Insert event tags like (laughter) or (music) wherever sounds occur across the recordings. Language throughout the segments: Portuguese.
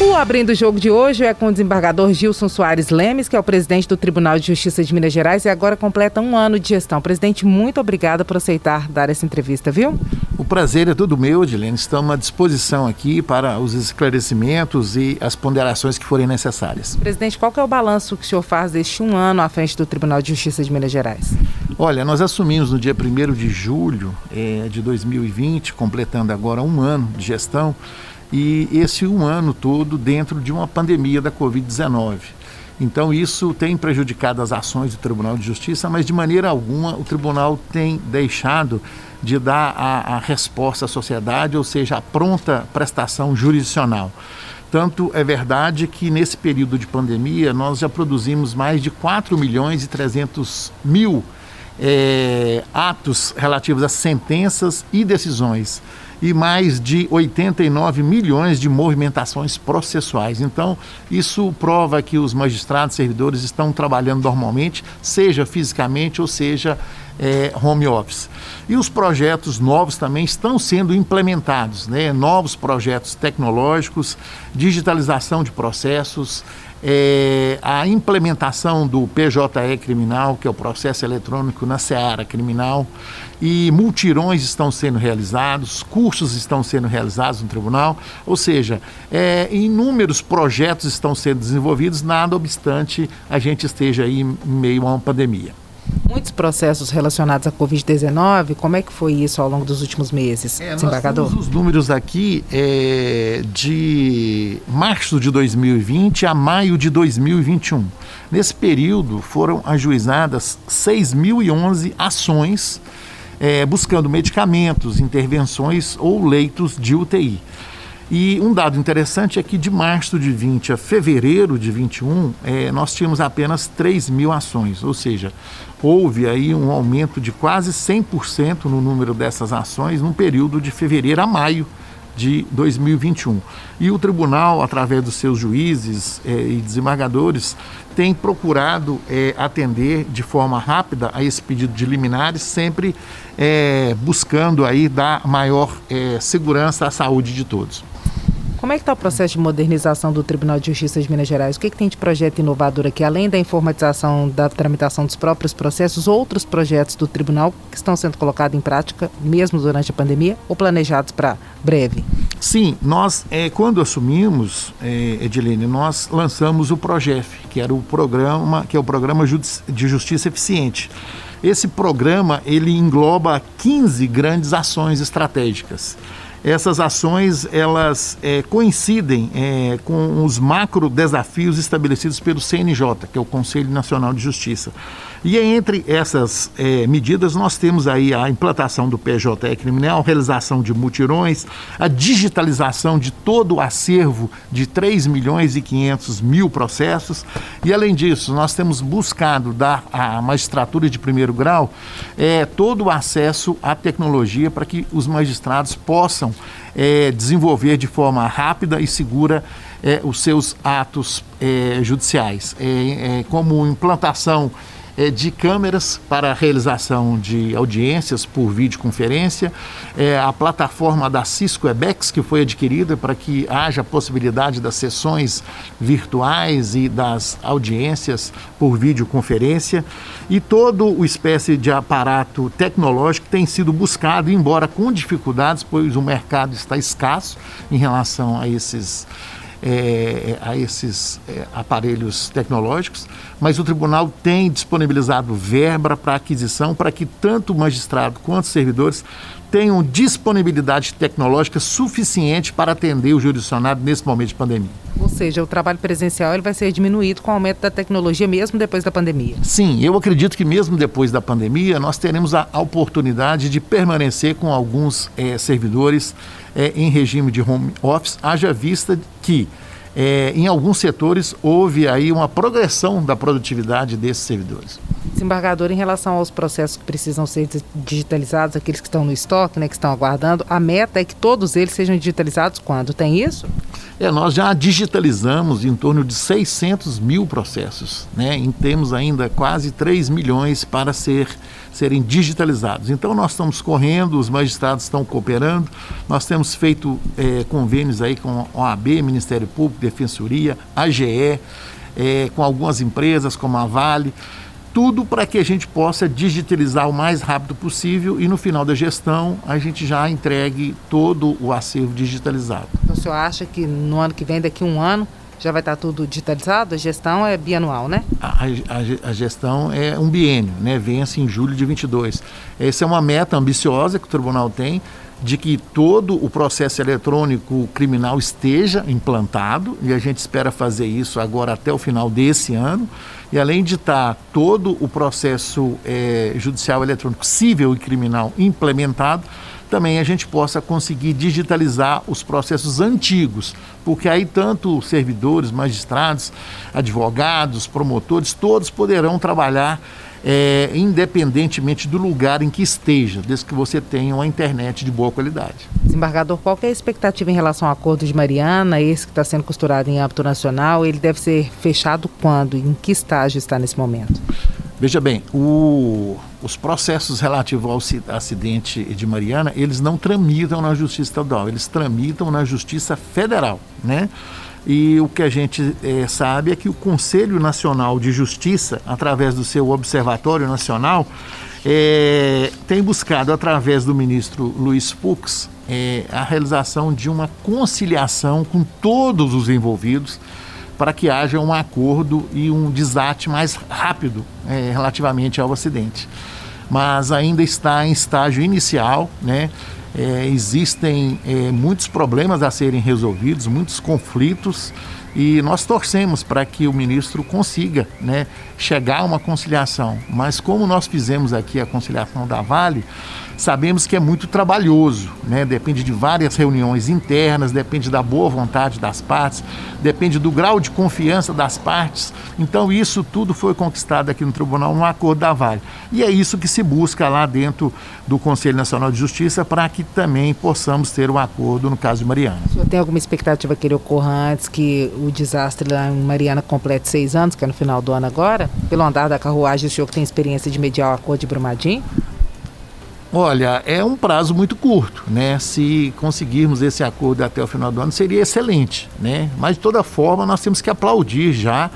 O Abrindo o Jogo de hoje é com o desembargador Gilson Soares Lemes, que é o presidente do Tribunal de Justiça de Minas Gerais e agora completa um ano de gestão. Presidente, muito obrigada por aceitar dar essa entrevista, viu? O prazer é todo meu, Edilene. Estamos à disposição aqui para os esclarecimentos e as ponderações que forem necessárias. Presidente, qual é o balanço que o senhor faz deste um ano à frente do Tribunal de Justiça de Minas Gerais? Olha, nós assumimos no dia 1 de julho é, de 2020, completando agora um ano de gestão, e esse um ano todo dentro de uma pandemia da Covid-19. Então, isso tem prejudicado as ações do Tribunal de Justiça, mas de maneira alguma o tribunal tem deixado de dar a, a resposta à sociedade, ou seja, a pronta prestação jurisdicional. Tanto é verdade que nesse período de pandemia nós já produzimos mais de 4 milhões e 300 mil é, atos relativos a sentenças e decisões e mais de 89 milhões de movimentações processuais. Então, isso prova que os magistrados servidores estão trabalhando normalmente, seja fisicamente ou seja é, home office. E os projetos novos também estão sendo implementados, né? novos projetos tecnológicos, digitalização de processos, é, a implementação do PJE criminal, que é o processo eletrônico na seara criminal, e multirões estão sendo realizados, cursos estão sendo realizados no tribunal, ou seja, é, inúmeros projetos estão sendo desenvolvidos, nada obstante a gente esteja aí em meio a uma pandemia. Muitos processos relacionados à Covid-19, como é que foi isso ao longo dos últimos meses, é, desembargador? Nós temos os números aqui é, de março de 2020 a maio de 2021. Nesse período foram ajuizadas 6.011 ações é, buscando medicamentos, intervenções ou leitos de UTI. E um dado interessante é que de março de 20 a fevereiro de 21, é, nós tínhamos apenas 3 mil ações, ou seja, houve aí um aumento de quase 100% no número dessas ações no período de fevereiro a maio de 2021. E o tribunal, através dos seus juízes é, e desembargadores, tem procurado é, atender de forma rápida a esse pedido de liminares, sempre é, buscando aí dar maior segurança à saúde de todos. Como é que está o processo de modernização do Tribunal de Justiça de Minas Gerais? O que, que tem de projeto inovador aqui, além da informatização da tramitação dos próprios processos, outros projetos do tribunal que estão sendo colocados em prática, mesmo durante a pandemia, ou planejados para breve? Sim, nós, é, quando assumimos, é, Edilene, nós lançamos o PROGEF, que era o programa, que é o Programa de Justiça Eficiente. Esse programa, ele engloba 15 grandes ações estratégicas essas ações elas é, coincidem é, com os macro desafios estabelecidos pelo CNJ, que é o Conselho Nacional de Justiça. E entre essas é, medidas nós temos aí a implantação do PJE criminal, realização de mutirões, a digitalização de todo o acervo de 3 milhões e 500 mil processos. E além disso nós temos buscado dar à magistratura de primeiro grau é, todo o acesso à tecnologia para que os magistrados possam é, desenvolver de forma rápida e segura os seus atos judiciais, como implantação é, de câmeras para a realização de audiências por videoconferência, é, a plataforma da Cisco Webex, que foi adquirida para que haja possibilidade das sessões virtuais e das audiências por videoconferência, e todo o espécie de aparato tecnológico tem sido buscado, embora com dificuldades, pois o mercado está escasso em relação a esses é, a esses é, aparelhos tecnológicos, mas o tribunal tem disponibilizado verba para aquisição para que tanto o magistrado quanto os servidores tenham disponibilidade tecnológica suficiente para atender o jurisdicionado nesse momento de pandemia. Ou seja, o trabalho presencial ele vai ser diminuído com o aumento da tecnologia mesmo depois da pandemia. Sim, eu acredito que mesmo depois da pandemia nós teremos a, oportunidade de permanecer com alguns é, servidores é, em regime de home office, haja vista que é, em alguns setores houve aí uma progressão da produtividade desses servidores. Desembargador, em relação aos processos que precisam ser digitalizados, aqueles que estão no estoque, né, que estão aguardando, a meta é que todos eles sejam digitalizados quando? Tem isso? É, nós já digitalizamos em torno de 600 mil processos, né? E temos ainda quase 3 milhões para ser, serem digitalizados. Então nós estamos correndo, os magistrados estão cooperando, nós temos feito é, convênios aí com a OAB, Ministério Público, Defensoria, AGE, é, com algumas empresas como a Vale tudo para que a gente possa digitalizar o mais rápido possível e no final da gestão a gente já entregue todo o acervo digitalizado. Senhor acha que no ano que vem, daqui a um ano, já vai estar tudo digitalizado? A gestão é bianual, né? A, a, a, gestão é um biênio, né? Vence em julho de 22. Essa é uma meta ambiciosa que o tribunal tem de que todo o processo eletrônico criminal esteja implantado e a gente espera fazer isso agora até o final desse ano. E além de estar todo o processo é, judicial eletrônico civil e criminal implementado, também a gente possa conseguir digitalizar os processos antigos, porque aí tanto servidores, magistrados, advogados, promotores, todos poderão trabalhar é, independentemente do lugar em que esteja, desde que você tenha uma internet de boa qualidade. Desembargador, qual é a expectativa em relação ao acordo de Mariana, esse que está sendo costurado em âmbito nacional? Ele deve ser fechado quando? Em que estágio está nesse momento? Veja bem, o, os processos relativos ao acidente de Mariana, eles não tramitam na Justiça Estadual, eles tramitam na Justiça Federal, né? E o que a gente é, sabe é que o Conselho Nacional de Justiça, através do seu Observatório Nacional, é, tem buscado, através do ministro Luiz Fux, é, a realização de uma conciliação com todos os envolvidos para que haja um acordo e um desate mais rápido é, relativamente ao acidente. Mas ainda está em estágio inicial, né? É, existem é, muitos problemas a serem resolvidos, muitos conflitos e nós torcemos para que o ministro consiga né, chegar a uma conciliação. Mas como nós fizemos aqui a conciliação da Vale, sabemos que é muito trabalhoso, né? depende de várias reuniões internas, depende da boa vontade das partes, depende do grau de confiança das partes. Então, isso tudo foi conquistado aqui no tribunal no acordo da Vale. E é isso que se busca lá dentro do Conselho Nacional de Justiça para que também possamos ter um acordo no caso de Mariana. Tem alguma expectativa que ele ocorra antes que o desastre lá em Mariana complete seis anos, que é no final do ano agora? Pelo andar da carruagem, o senhor que tem experiência de mediar o acordo de Brumadinho? Olha, é um prazo muito curto, né? Se conseguirmos esse acordo até o final do ano, seria excelente, né? Mas de toda forma, nós temos que aplaudir já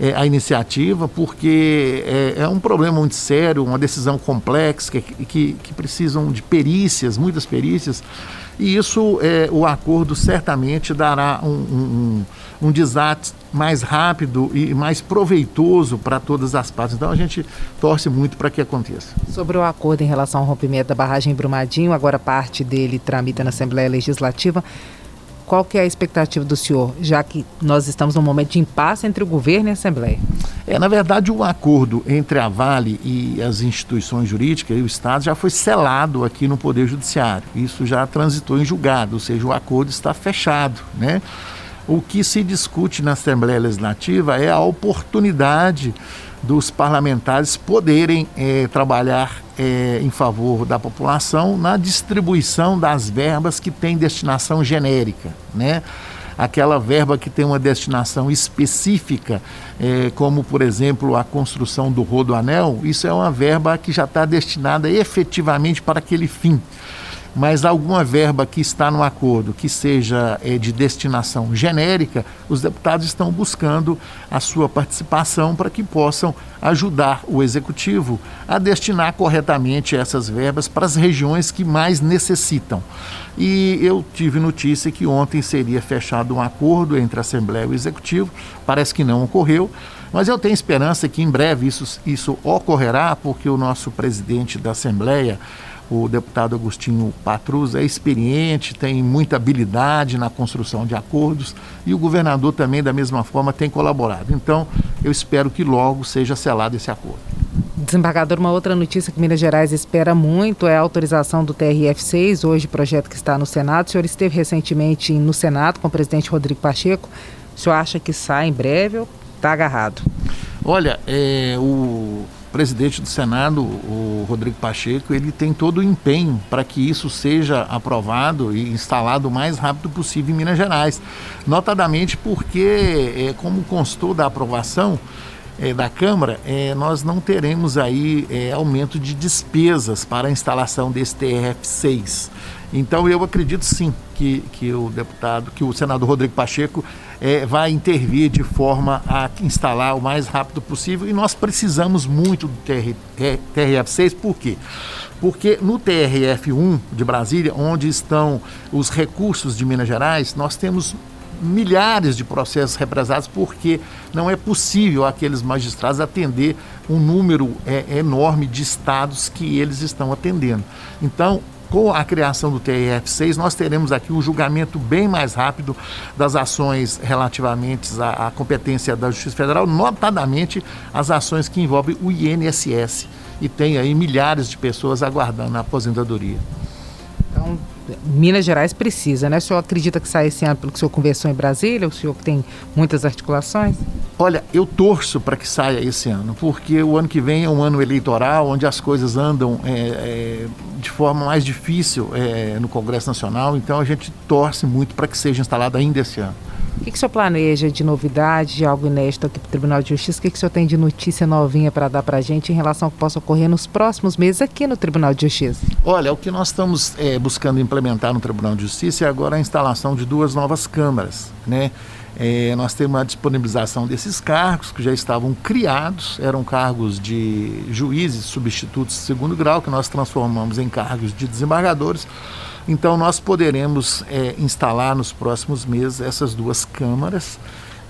é, a iniciativa, porque é, é, um problema muito sério, uma decisão complexa, que, que, que precisam de perícias, muitas perícias, e isso, é, o acordo certamente dará um, um, um mais rápido e mais proveitoso para todas as partes. Então a gente torce muito para que aconteça. Sobre o acordo em relação ao rompimento da barragem Brumadinho, agora parte dele tramita na Assembleia Legislativa. Qual que é a expectativa do senhor, já que nós estamos num momento de impasse entre o governo e a Assembleia? É, na verdade, o acordo entre a Vale e as instituições jurídicas e o Estado já foi selado aqui no Poder Judiciário. Isso já transitou em julgado, ou seja, o acordo está fechado, né? O que se discute na Assembleia Legislativa é a oportunidade dos parlamentares poderem é, trabalhar é, em favor da população na distribuição das verbas que têm destinação genérica, né? Aquela verba que tem uma destinação específica, é, como por exemplo a construção do rodoanel, isso é uma verba que já está destinada efetivamente para aquele fim mas alguma verba que está no acordo que seja é, de destinação genérica, os deputados estão buscando a sua participação para que possam ajudar o executivo a destinar corretamente essas verbas para as regiões que mais necessitam. E eu tive notícia que ontem seria fechado um acordo entre a Assembleia e o Executivo, parece que não ocorreu. Mas eu tenho esperança que em breve isso, isso ocorrerá, porque o nosso presidente da Assembleia, o deputado Agostinho Patrus é experiente, tem muita habilidade na construção de acordos e o governador também, da mesma forma, tem colaborado. Então, eu espero que logo seja selado esse acordo. Desembargador, uma outra notícia que Minas Gerais espera muito é a autorização do TRF6, hoje projeto que está no Senado. O senhor esteve recentemente no Senado com o presidente Rodrigo Pacheco. O senhor acha que sai em breve ou está agarrado? Olha, é, o presidente do Senado, o Rodrigo Pacheco, ele tem todo o empenho para que isso seja aprovado e instalado o mais rápido possível em Minas Gerais. Notadamente porque, é, como constou da aprovação, é, da Câmara, é, nós não teremos aí é, aumento de despesas para a instalação desse TRF6. Então eu acredito sim que, que o deputado, que o senador Rodrigo Pacheco é, vai intervir de forma a instalar o mais rápido possível e nós precisamos muito do TR, TRF6, por quê? Porque no TRF1 de Brasília, onde estão os recursos de Minas Gerais, nós temos milhares de processos represados porque não é possível aqueles magistrados atender um número é, enorme de estados que eles estão atendendo. Então, com a criação do TRF6, nós teremos aqui um julgamento bem mais rápido das ações relativamente à, à competência da Justiça Federal, notadamente as ações que envolvem o INSS. E tem aí milhares de pessoas aguardando a aposentadoria. Então, Minas Gerais precisa, né? O senhor acredita que sai esse ano pelo que o senhor conversou em Brasília? O senhor que tem muitas articulações? Olha, eu torço para que saia esse ano, porque o ano que vem é um ano eleitoral, onde as coisas andam é, é, de forma mais difícil é, no Congresso Nacional, então a gente torce muito para que seja instalado ainda esse ano. O que, que o senhor planeja de novidade, de algo inédito aqui para o Tribunal de Justiça? O que, que o senhor tem de notícia novinha para dar para a gente em relação ao que possa ocorrer nos próximos meses aqui no Tribunal de Justiça? Olha, o que nós estamos é, buscando implementar no Tribunal de Justiça é agora a instalação de duas novas câmaras, né? É, nós temos a disponibilização desses cargos que já estavam criados, eram cargos de juízes substitutos de segundo grau, que nós transformamos em cargos de desembargadores. Então, nós poderemos é, instalar nos próximos meses essas duas câmaras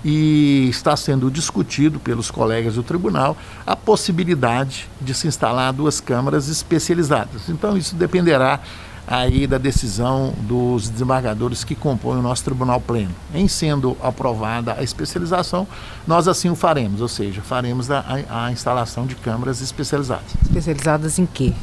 e está sendo discutido pelos colegas do tribunal a possibilidade de se instalar duas câmaras especializadas. Então, isso dependerá aí da decisão dos desembargadores que compõem o nosso tribunal pleno. Em sendo aprovada a especialização, nós assim o faremos, ou seja, faremos a, a instalação de câmaras especializadas. Especializadas em quê?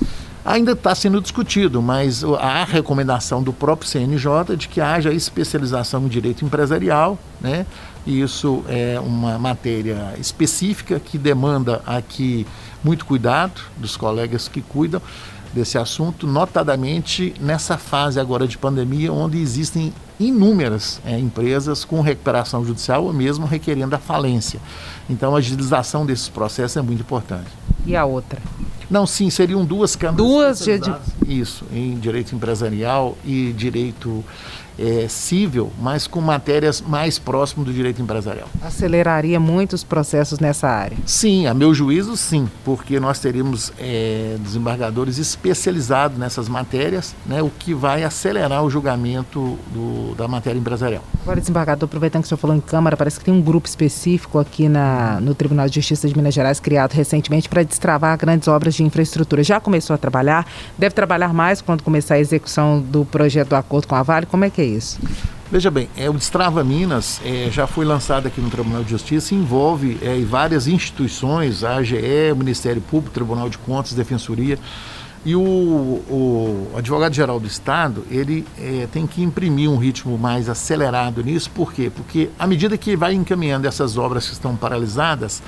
Ainda está sendo discutido, mas a recomendação do próprio CNJ de que haja especialização em direito empresarial, né? E isso é uma matéria específica que demanda aqui muito cuidado dos colegas que cuidam desse assunto, notadamente nessa fase agora de pandemia, onde existem inúmeras é, empresas com recuperação judicial ou mesmo requerendo a falência. Então, a agilização desses processos é muito importante. E a outra? Não, sim, seriam duas câmaras. Duas de... Isso, em direito empresarial e direito é, civil, mas com matérias mais próximas do direito empresarial. Aceleraria muitos processos nessa área? Sim, a meu juízo, sim, porque nós teríamos é, desembargadores especializados nessas matérias, né, o que vai acelerar o julgamento do, da matéria empresarial. Agora, desembargador, aproveitando que o senhor falou em Câmara, parece que tem um grupo específico aqui na, no Tribunal de Justiça de Minas Gerais, criado recentemente para destravar grandes obras de infraestrutura. Já começou a trabalhar? Deve trabalhar mais quando começar a execução do projeto do acordo com a Vale? Como é que é isso? Veja bem, é, o Destrava Minas é, já foi lançado aqui no Tribunal de Justiça envolve é, várias instituições, a AGE, o Ministério Público, Tribunal de Contas, Defensoria. E o, o advogado-geral do Estado, ele é, tem que imprimir um ritmo mais acelerado nisso, por quê? Porque à medida que vai encaminhando essas obras que estão paralisadas,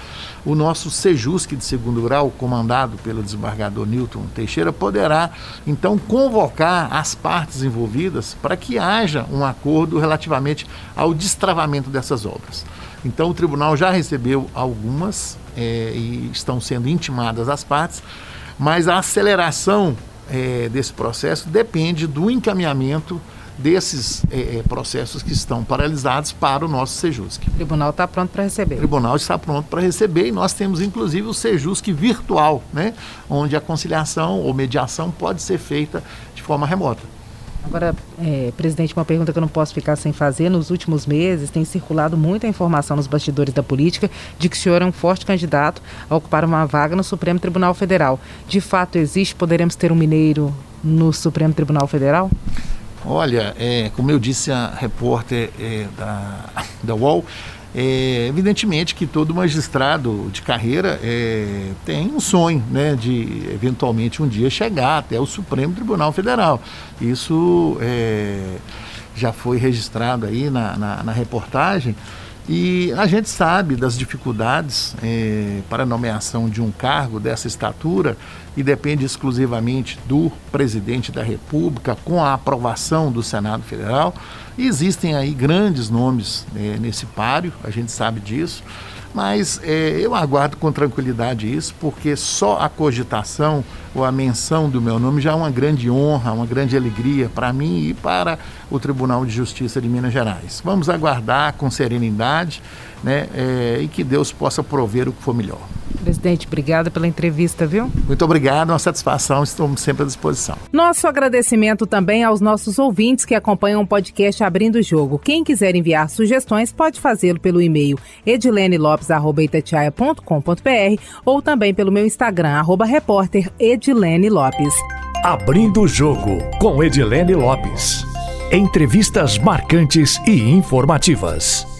o nosso Sejusc de segundo grau, comandado pelo desembargador Newton Teixeira, poderá então convocar as partes envolvidas para que haja um acordo relativamente ao destravamento dessas obras. Então o tribunal já recebeu algumas é, e estão sendo intimadas as partes mas a aceleração é, desse processo depende do encaminhamento desses é, processos que estão paralisados para o nosso Sejusc. O tribunal está pronto para receber. O tribunal está pronto para receber e nós temos inclusive o Sejusc virtual, né, onde a conciliação ou mediação pode ser feita de forma remota. Agora, é, presidente, uma pergunta que eu não posso ficar sem fazer. Nos últimos meses tem circulado muita informação nos bastidores da política de que o senhor é um forte candidato a ocupar uma vaga no Supremo Tribunal Federal. De fato existe? Poderemos ter um mineiro no Supremo Tribunal Federal? Olha, é, como eu disse a repórter é, da, (laughs) da UOL, é, evidentemente que todo magistrado de carreira é, tem um sonho né, de eventualmente um dia chegar até o Supremo Tribunal Federal. Isso é, já foi registrado aí na, na, na reportagem E a gente sabe das dificuldades é, para a nomeação de um cargo dessa estatura e depende exclusivamente do presidente da República, com a aprovação do Senado Federal. E existem aí grandes nomes é, nesse páreo, a gente sabe disso. Mas é, eu aguardo com tranquilidade isso, porque só a cogitação ou a menção do meu nome já é uma grande honra, uma grande alegria para mim e para o Tribunal de Justiça de Minas Gerais. Vamos aguardar com serenidade né, é, e que Deus possa prover o que for melhor. Presidente, obrigada pela entrevista, viu? Muito obrigado, uma satisfação, estamos sempre à disposição. Nosso agradecimento também aos nossos ouvintes que acompanham o podcast Abrindo o Jogo. Quem quiser enviar sugestões pode fazê-lo pelo e-mail edilenelopes.com.br ou também pelo meu Instagram, arroba repórter Edilene Lopes. Abrindo o Jogo com Edilene Lopes. Entrevistas marcantes e informativas.